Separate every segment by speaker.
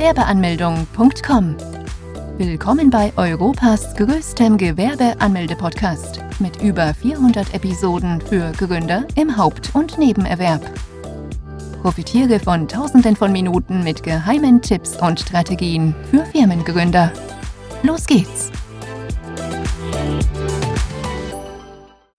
Speaker 1: Gewerbeanmeldung.com. Willkommen bei Europas größtem Gewerbeanmelde-Podcast mit über 400 Episoden für Gründer im Haupt- und Nebenerwerb. Profitiere von Tausenden von Minuten mit geheimen Tipps und Strategien für Firmengründer. Los geht's!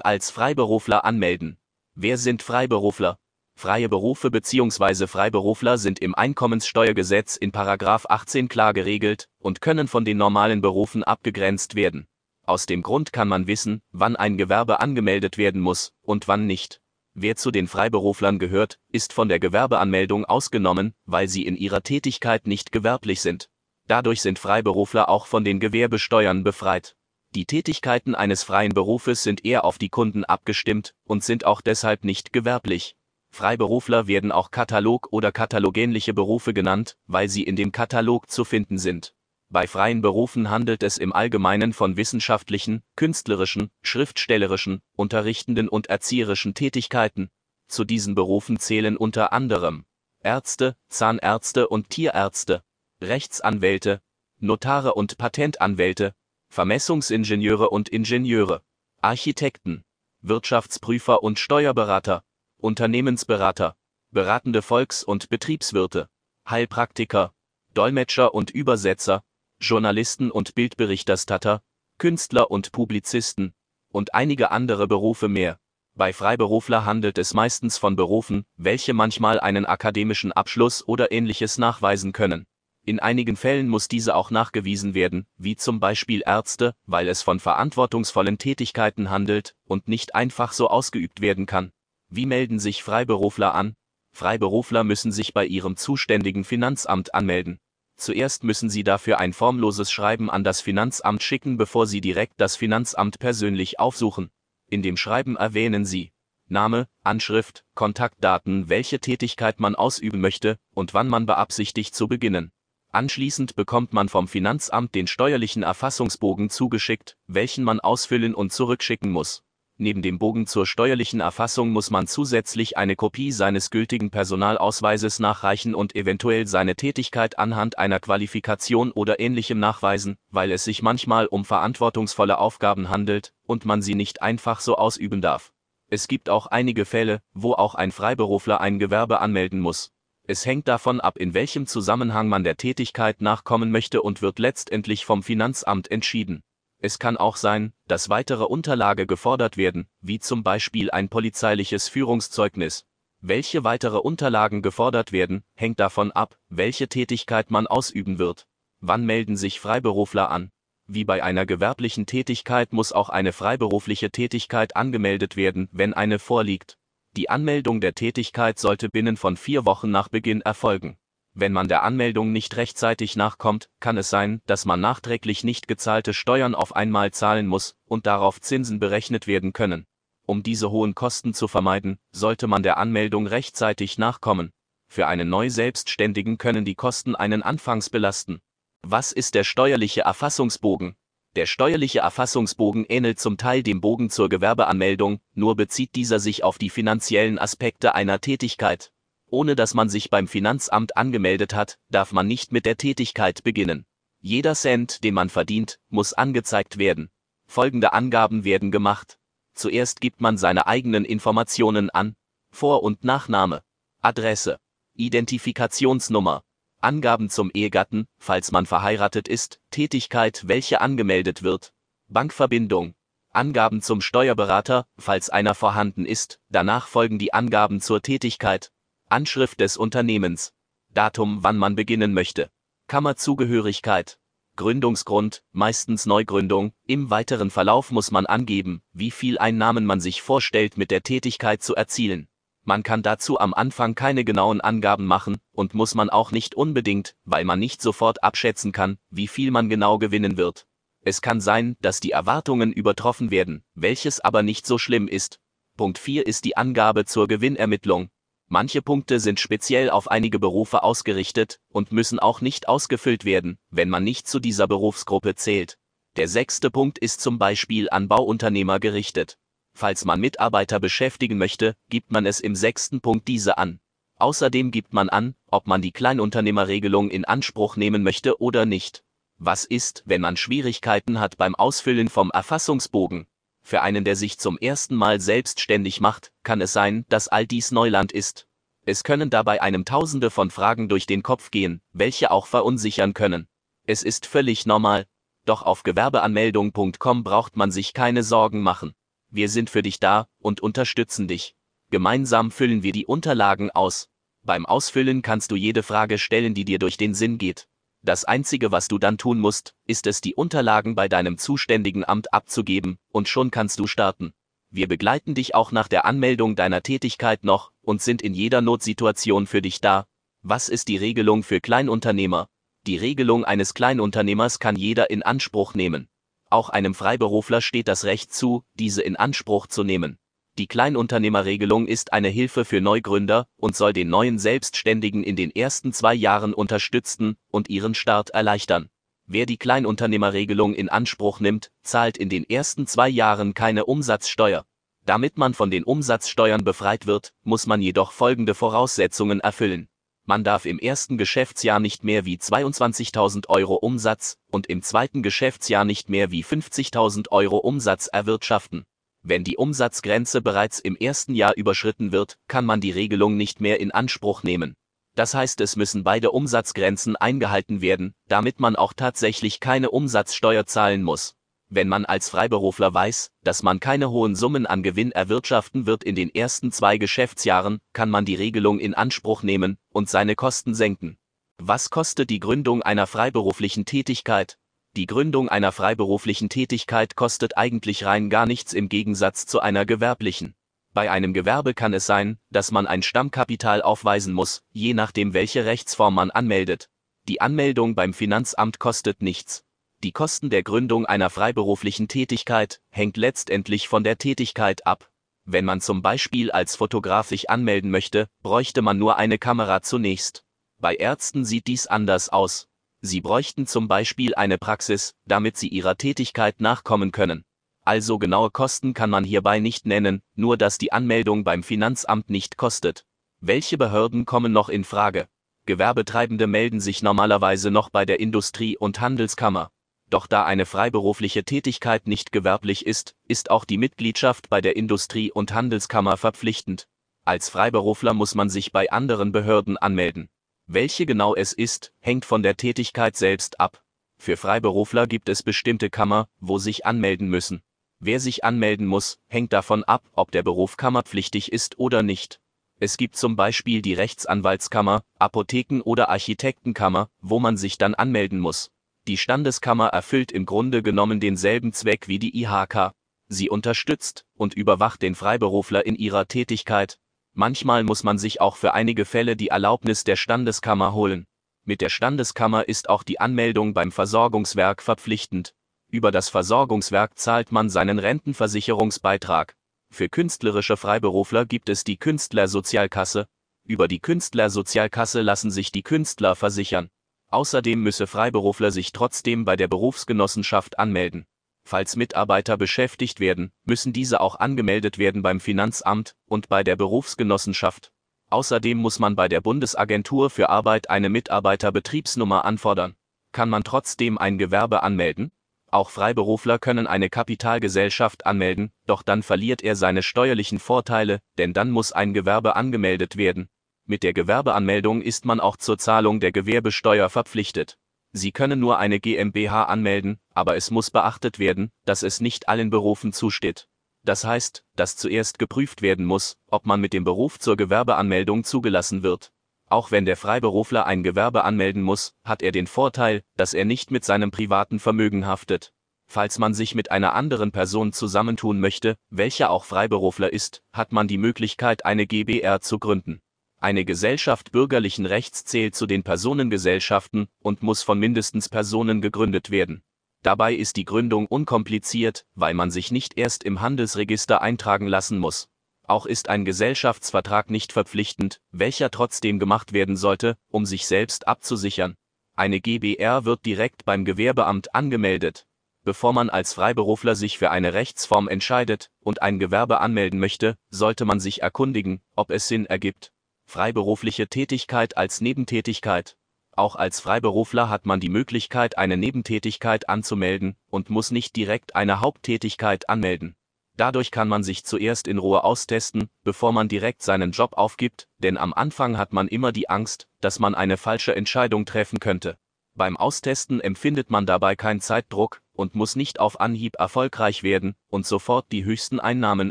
Speaker 2: Als Freiberufler anmelden. Wer sind Freiberufler? Freie Berufe bzw. Freiberufler sind im Einkommenssteuergesetz in 18 klar geregelt und können von den normalen Berufen abgegrenzt werden. Aus dem Grund kann man wissen, wann ein Gewerbe angemeldet werden muss und wann nicht. Wer zu den Freiberuflern gehört, ist von der Gewerbeanmeldung ausgenommen, weil sie in ihrer Tätigkeit nicht gewerblich sind. Dadurch sind Freiberufler auch von den Gewerbesteuern befreit. Die Tätigkeiten eines freien Berufes sind eher auf die Kunden abgestimmt und sind auch deshalb nicht gewerblich. Freiberufler werden auch Katalog- oder katalogähnliche Berufe genannt, weil sie in dem Katalog zu finden sind. Bei freien Berufen handelt es im Allgemeinen von wissenschaftlichen, künstlerischen, schriftstellerischen, unterrichtenden und erzieherischen Tätigkeiten. Zu diesen Berufen zählen unter anderem Ärzte, Zahnärzte und Tierärzte, Rechtsanwälte, Notare und Patentanwälte, Vermessungsingenieure und Ingenieure, Architekten, Wirtschaftsprüfer und Steuerberater, Unternehmensberater, beratende Volks- und Betriebswirte, Heilpraktiker, Dolmetscher und Übersetzer, Journalisten und Bildberichterstatter, Künstler und Publizisten und einige andere Berufe mehr. Bei Freiberufler handelt es meistens von Berufen, welche manchmal einen akademischen Abschluss oder ähnliches nachweisen können. In einigen Fällen muss diese auch nachgewiesen werden, wie zum Beispiel Ärzte, weil es von verantwortungsvollen Tätigkeiten handelt und nicht einfach so ausgeübt werden kann. Wie melden sich Freiberufler an? Freiberufler müssen sich bei ihrem zuständigen Finanzamt anmelden. Zuerst müssen sie dafür ein formloses Schreiben an das Finanzamt schicken, bevor sie direkt das Finanzamt persönlich aufsuchen. In dem Schreiben erwähnen sie Name, Anschrift, Kontaktdaten, welche Tätigkeit man ausüben möchte und wann man beabsichtigt zu beginnen. Anschließend bekommt man vom Finanzamt den steuerlichen Erfassungsbogen zugeschickt, welchen man ausfüllen und zurückschicken muss. Neben dem Bogen zur steuerlichen Erfassung muss man zusätzlich eine Kopie seines gültigen Personalausweises nachreichen und eventuell seine Tätigkeit anhand einer Qualifikation oder ähnlichem nachweisen, weil es sich manchmal um verantwortungsvolle Aufgaben handelt und man sie nicht einfach so ausüben darf. Es gibt auch einige Fälle, wo auch ein Freiberufler ein Gewerbe anmelden muss. Es hängt davon ab, in welchem Zusammenhang man der Tätigkeit nachkommen möchte und wird letztendlich vom Finanzamt entschieden. Es kann auch sein, dass weitere Unterlage gefordert werden, wie zum Beispiel ein polizeiliches Führungszeugnis. Welche weitere Unterlagen gefordert werden, hängt davon ab, welche Tätigkeit man ausüben wird. Wann melden sich Freiberufler an? Wie bei einer gewerblichen Tätigkeit muss auch eine freiberufliche Tätigkeit angemeldet werden, wenn eine vorliegt. Die Anmeldung der Tätigkeit sollte binnen von vier Wochen nach Beginn erfolgen. Wenn man der Anmeldung nicht rechtzeitig nachkommt, kann es sein, dass man nachträglich nicht gezahlte Steuern auf einmal zahlen muss und darauf Zinsen berechnet werden können. Um diese hohen Kosten zu vermeiden, sollte man der Anmeldung rechtzeitig nachkommen. Für einen Neu-Selbstständigen können die Kosten einen anfangs belasten. Was ist der steuerliche Erfassungsbogen? Der steuerliche Erfassungsbogen ähnelt zum Teil dem Bogen zur Gewerbeanmeldung, nur bezieht dieser sich auf die finanziellen Aspekte einer Tätigkeit. Ohne dass man sich beim Finanzamt angemeldet hat, darf man nicht mit der Tätigkeit beginnen. Jeder Cent, den man verdient, muss angezeigt werden. Folgende Angaben werden gemacht. Zuerst gibt man seine eigenen Informationen an. Vor- und Nachname. Adresse. Identifikationsnummer. Angaben zum Ehegatten, falls man verheiratet ist, Tätigkeit, welche angemeldet wird. Bankverbindung. Angaben zum Steuerberater, falls einer vorhanden ist, danach folgen die Angaben zur Tätigkeit, Anschrift des Unternehmens, Datum, wann man beginnen möchte, Kammerzugehörigkeit, Gründungsgrund, meistens Neugründung, im weiteren Verlauf muss man angeben, wie viel Einnahmen man sich vorstellt mit der Tätigkeit zu erzielen. Man kann dazu am Anfang keine genauen Angaben machen und muss man auch nicht unbedingt, weil man nicht sofort abschätzen kann, wie viel man genau gewinnen wird. Es kann sein, dass die Erwartungen übertroffen werden, welches aber nicht so schlimm ist. Punkt 4 ist die Angabe zur Gewinnermittlung, Manche Punkte sind speziell auf einige Berufe ausgerichtet und müssen auch nicht ausgefüllt werden, wenn man nicht zu dieser Berufsgruppe zählt. Der sechste Punkt ist zum Beispiel an Bauunternehmer gerichtet. Falls man Mitarbeiter beschäftigen möchte, gibt man es im sechsten Punkt diese an. Außerdem gibt man an, ob man die Kleinunternehmerregelung in Anspruch nehmen möchte oder nicht. Was ist, wenn man Schwierigkeiten hat beim Ausfüllen vom Erfassungsbogen? Für einen, der sich zum ersten Mal selbstständig macht, kann es sein, dass all dies Neuland ist. Es können dabei einem Tausende von Fragen durch den Kopf gehen, welche auch verunsichern können. Es ist völlig normal. Doch auf gewerbeanmeldung.com braucht man sich keine Sorgen machen. Wir sind für dich da und unterstützen dich. Gemeinsam füllen wir die Unterlagen aus. Beim Ausfüllen kannst du jede Frage stellen, die dir durch den Sinn geht. Das Einzige, was du dann tun musst, ist es, die Unterlagen bei deinem zuständigen Amt abzugeben, und schon kannst du starten. Wir begleiten dich auch nach der Anmeldung deiner Tätigkeit noch und sind in jeder Notsituation für dich da. Was ist die Regelung für Kleinunternehmer? Die Regelung eines Kleinunternehmers kann jeder in Anspruch nehmen. Auch einem Freiberufler steht das Recht zu, diese in Anspruch zu nehmen. Die Kleinunternehmerregelung ist eine Hilfe für Neugründer und soll den neuen Selbstständigen in den ersten zwei Jahren unterstützen und ihren Start erleichtern. Wer die Kleinunternehmerregelung in Anspruch nimmt, zahlt in den ersten zwei Jahren keine Umsatzsteuer. Damit man von den Umsatzsteuern befreit wird, muss man jedoch folgende Voraussetzungen erfüllen. Man darf im ersten Geschäftsjahr nicht mehr wie 22.000 Euro Umsatz und im zweiten Geschäftsjahr nicht mehr wie 50.000 Euro Umsatz erwirtschaften. Wenn die Umsatzgrenze bereits im ersten Jahr überschritten wird, kann man die Regelung nicht mehr in Anspruch nehmen. Das heißt, es müssen beide Umsatzgrenzen eingehalten werden, damit man auch tatsächlich keine Umsatzsteuer zahlen muss. Wenn man als Freiberufler weiß, dass man keine hohen Summen an Gewinn erwirtschaften wird in den ersten zwei Geschäftsjahren, kann man die Regelung in Anspruch nehmen und seine Kosten senken. Was kostet die Gründung einer freiberuflichen Tätigkeit? Die Gründung einer freiberuflichen Tätigkeit kostet eigentlich rein gar nichts im Gegensatz zu einer gewerblichen. Bei einem Gewerbe kann es sein, dass man ein Stammkapital aufweisen muss, je nachdem welche Rechtsform man anmeldet. Die Anmeldung beim Finanzamt kostet nichts. Die Kosten der Gründung einer freiberuflichen Tätigkeit hängt letztendlich von der Tätigkeit ab. Wenn man zum Beispiel als Fotograf sich anmelden möchte, bräuchte man nur eine Kamera zunächst. Bei Ärzten sieht dies anders aus. Sie bräuchten zum Beispiel eine Praxis, damit sie ihrer Tätigkeit nachkommen können also genaue Kosten kann man hierbei nicht nennen, nur dass die Anmeldung beim Finanzamt nicht kostet. Welche Behörden kommen noch in Frage? Gewerbetreibende melden sich normalerweise noch bei der Industrie- und Handelskammer. Doch da eine freiberufliche Tätigkeit nicht gewerblich ist, ist auch die Mitgliedschaft bei der Industrie- und Handelskammer verpflichtend. Als Freiberufler muss man sich bei anderen Behörden anmelden. Welche genau es ist, hängt von der Tätigkeit selbst ab. Für Freiberufler gibt es bestimmte Kammer, wo sich anmelden müssen. Wer sich anmelden muss, hängt davon ab, ob der Beruf kammerpflichtig ist oder nicht. Es gibt zum Beispiel die Rechtsanwaltskammer, Apotheken- oder Architektenkammer, wo man sich dann anmelden muss. Die Standeskammer erfüllt im Grunde genommen denselben Zweck wie die IHK. Sie unterstützt und überwacht den Freiberufler in ihrer Tätigkeit. Manchmal muss man sich auch für einige Fälle die Erlaubnis der Standeskammer holen. Mit der Standeskammer ist auch die Anmeldung beim Versorgungswerk verpflichtend. Über das Versorgungswerk zahlt man seinen Rentenversicherungsbeitrag. Für künstlerische Freiberufler gibt es die Künstlersozialkasse. Über die Künstlersozialkasse lassen sich die Künstler versichern. Außerdem müsse Freiberufler sich trotzdem bei der Berufsgenossenschaft anmelden. Falls Mitarbeiter beschäftigt werden, müssen diese auch angemeldet werden beim Finanzamt und bei der Berufsgenossenschaft. Außerdem muss man bei der Bundesagentur für Arbeit eine Mitarbeiterbetriebsnummer anfordern. Kann man trotzdem ein Gewerbe anmelden? Auch Freiberufler können eine Kapitalgesellschaft anmelden, doch dann verliert er seine steuerlichen Vorteile, denn dann muss ein Gewerbe angemeldet werden. Mit der Gewerbeanmeldung ist man auch zur Zahlung der Gewerbesteuer verpflichtet. Sie können nur eine GmbH anmelden, aber es muss beachtet werden, dass es nicht allen Berufen zusteht. Das heißt, dass zuerst geprüft werden muss, ob man mit dem Beruf zur Gewerbeanmeldung zugelassen wird. Auch wenn der Freiberufler ein Gewerbe anmelden muss, hat er den Vorteil, dass er nicht mit seinem privaten Vermögen haftet. Falls man sich mit einer anderen Person zusammentun möchte, welcher auch Freiberufler ist, hat man die Möglichkeit, eine GBR zu gründen. Eine Gesellschaft bürgerlichen Rechts zählt zu den Personengesellschaften und muss von mindestens Personen gegründet werden. Dabei ist die Gründung unkompliziert, weil man sich nicht erst im Handelsregister eintragen lassen muss. Auch ist ein Gesellschaftsvertrag nicht verpflichtend, welcher trotzdem gemacht werden sollte, um sich selbst abzusichern. Eine GbR wird direkt beim Gewerbeamt angemeldet. Bevor man als Freiberufler sich für eine Rechtsform entscheidet und ein Gewerbe anmelden möchte, sollte man sich erkundigen, ob es Sinn ergibt. Freiberufliche Tätigkeit als Nebentätigkeit. Auch als Freiberufler hat man die Möglichkeit, eine Nebentätigkeit anzumelden und muss nicht direkt eine Haupttätigkeit anmelden. Dadurch kann man sich zuerst in Ruhe austesten, bevor man direkt seinen Job aufgibt, denn am Anfang hat man immer die Angst, dass man eine falsche Entscheidung treffen könnte. Beim Austesten empfindet man dabei keinen Zeitdruck und muss nicht auf Anhieb erfolgreich werden und sofort die höchsten Einnahmen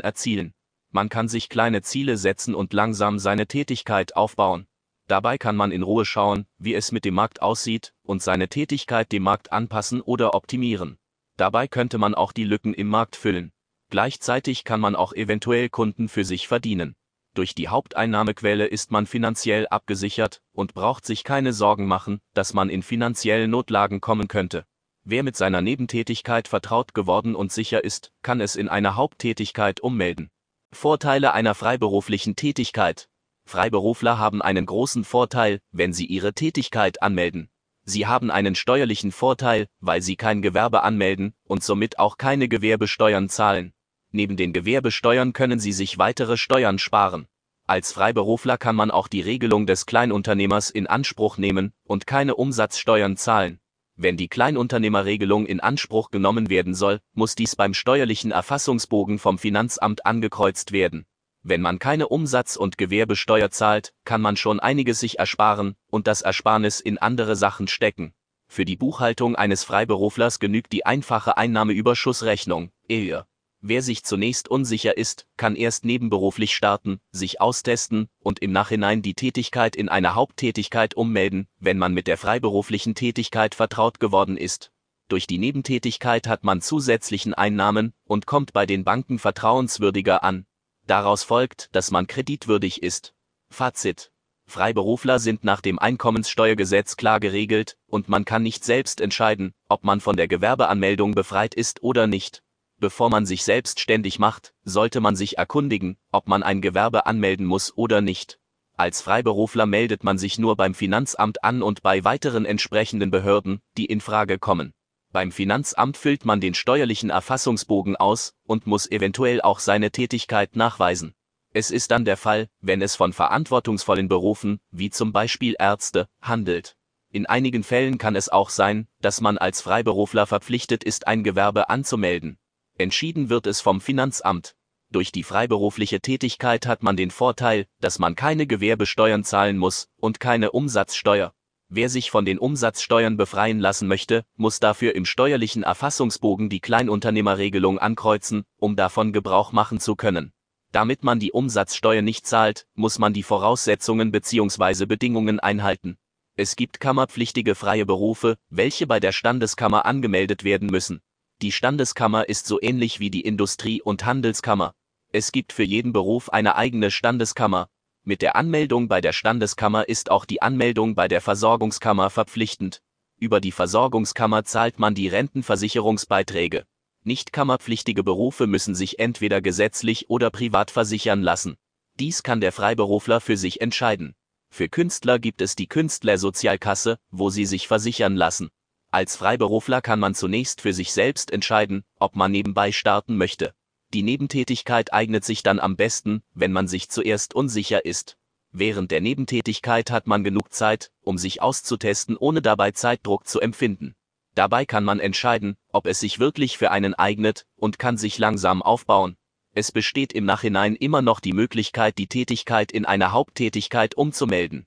Speaker 2: erzielen. Man kann sich kleine Ziele setzen und langsam seine Tätigkeit aufbauen. Dabei kann man in Ruhe schauen, wie es mit dem Markt aussieht und seine Tätigkeit dem Markt anpassen oder optimieren. Dabei könnte man auch die Lücken im Markt füllen. Gleichzeitig kann man auch eventuell Kunden für sich verdienen. Durch die Haupteinnahmequelle ist man finanziell abgesichert und braucht sich keine Sorgen machen, dass man in finanzielle Notlagen kommen könnte. Wer mit seiner Nebentätigkeit vertraut geworden und sicher ist, kann es in eine Haupttätigkeit ummelden. Vorteile einer freiberuflichen Tätigkeit. Freiberufler haben einen großen Vorteil, wenn sie ihre Tätigkeit anmelden. Sie haben einen steuerlichen Vorteil, weil sie kein Gewerbe anmelden und somit auch keine Gewerbesteuern zahlen. Neben den Gewerbesteuern können Sie sich weitere Steuern sparen. Als Freiberufler kann man auch die Regelung des Kleinunternehmers in Anspruch nehmen und keine Umsatzsteuern zahlen. Wenn die Kleinunternehmerregelung in Anspruch genommen werden soll, muss dies beim steuerlichen Erfassungsbogen vom Finanzamt angekreuzt werden. Wenn man keine Umsatz- und Gewerbesteuer zahlt, kann man schon einiges sich ersparen und das Ersparnis in andere Sachen stecken. Für die Buchhaltung eines Freiberuflers genügt die einfache Einnahmeüberschussrechnung, EUR. Wer sich zunächst unsicher ist, kann erst nebenberuflich starten, sich austesten und im Nachhinein die Tätigkeit in eine Haupttätigkeit ummelden, wenn man mit der freiberuflichen Tätigkeit vertraut geworden ist. Durch die Nebentätigkeit hat man zusätzlichen Einnahmen und kommt bei den Banken vertrauenswürdiger an. Daraus folgt, dass man kreditwürdig ist. Fazit. Freiberufler sind nach dem Einkommenssteuergesetz klar geregelt und man kann nicht selbst entscheiden, ob man von der Gewerbeanmeldung befreit ist oder nicht. Bevor man sich selbstständig macht, sollte man sich erkundigen, ob man ein Gewerbe anmelden muss oder nicht. Als Freiberufler meldet man sich nur beim Finanzamt an und bei weiteren entsprechenden Behörden, die in Frage kommen. Beim Finanzamt füllt man den steuerlichen Erfassungsbogen aus und muss eventuell auch seine Tätigkeit nachweisen. Es ist dann der Fall, wenn es von verantwortungsvollen Berufen, wie zum Beispiel Ärzte, handelt. In einigen Fällen kann es auch sein, dass man als Freiberufler verpflichtet ist, ein Gewerbe anzumelden. Entschieden wird es vom Finanzamt. Durch die freiberufliche Tätigkeit hat man den Vorteil, dass man keine Gewerbesteuern zahlen muss und keine Umsatzsteuer. Wer sich von den Umsatzsteuern befreien lassen möchte, muss dafür im steuerlichen Erfassungsbogen die Kleinunternehmerregelung ankreuzen, um davon Gebrauch machen zu können. Damit man die Umsatzsteuer nicht zahlt, muss man die Voraussetzungen bzw. Bedingungen einhalten. Es gibt kammerpflichtige freie Berufe, welche bei der Standeskammer angemeldet werden müssen. Die Standeskammer ist so ähnlich wie die Industrie- und Handelskammer. Es gibt für jeden Beruf eine eigene Standeskammer. Mit der Anmeldung bei der Standeskammer ist auch die Anmeldung bei der Versorgungskammer verpflichtend. Über die Versorgungskammer zahlt man die Rentenversicherungsbeiträge. Nicht kammerpflichtige Berufe müssen sich entweder gesetzlich oder privat versichern lassen. Dies kann der Freiberufler für sich entscheiden. Für Künstler gibt es die Künstlersozialkasse, wo sie sich versichern lassen. Als Freiberufler kann man zunächst für sich selbst entscheiden, ob man nebenbei starten möchte. Die Nebentätigkeit eignet sich dann am besten, wenn man sich zuerst unsicher ist. Während der Nebentätigkeit hat man genug Zeit, um sich auszutesten, ohne dabei Zeitdruck zu empfinden. Dabei kann man entscheiden, ob es sich wirklich für einen eignet und kann sich langsam aufbauen. Es besteht im Nachhinein immer noch die Möglichkeit, die Tätigkeit in eine Haupttätigkeit umzumelden.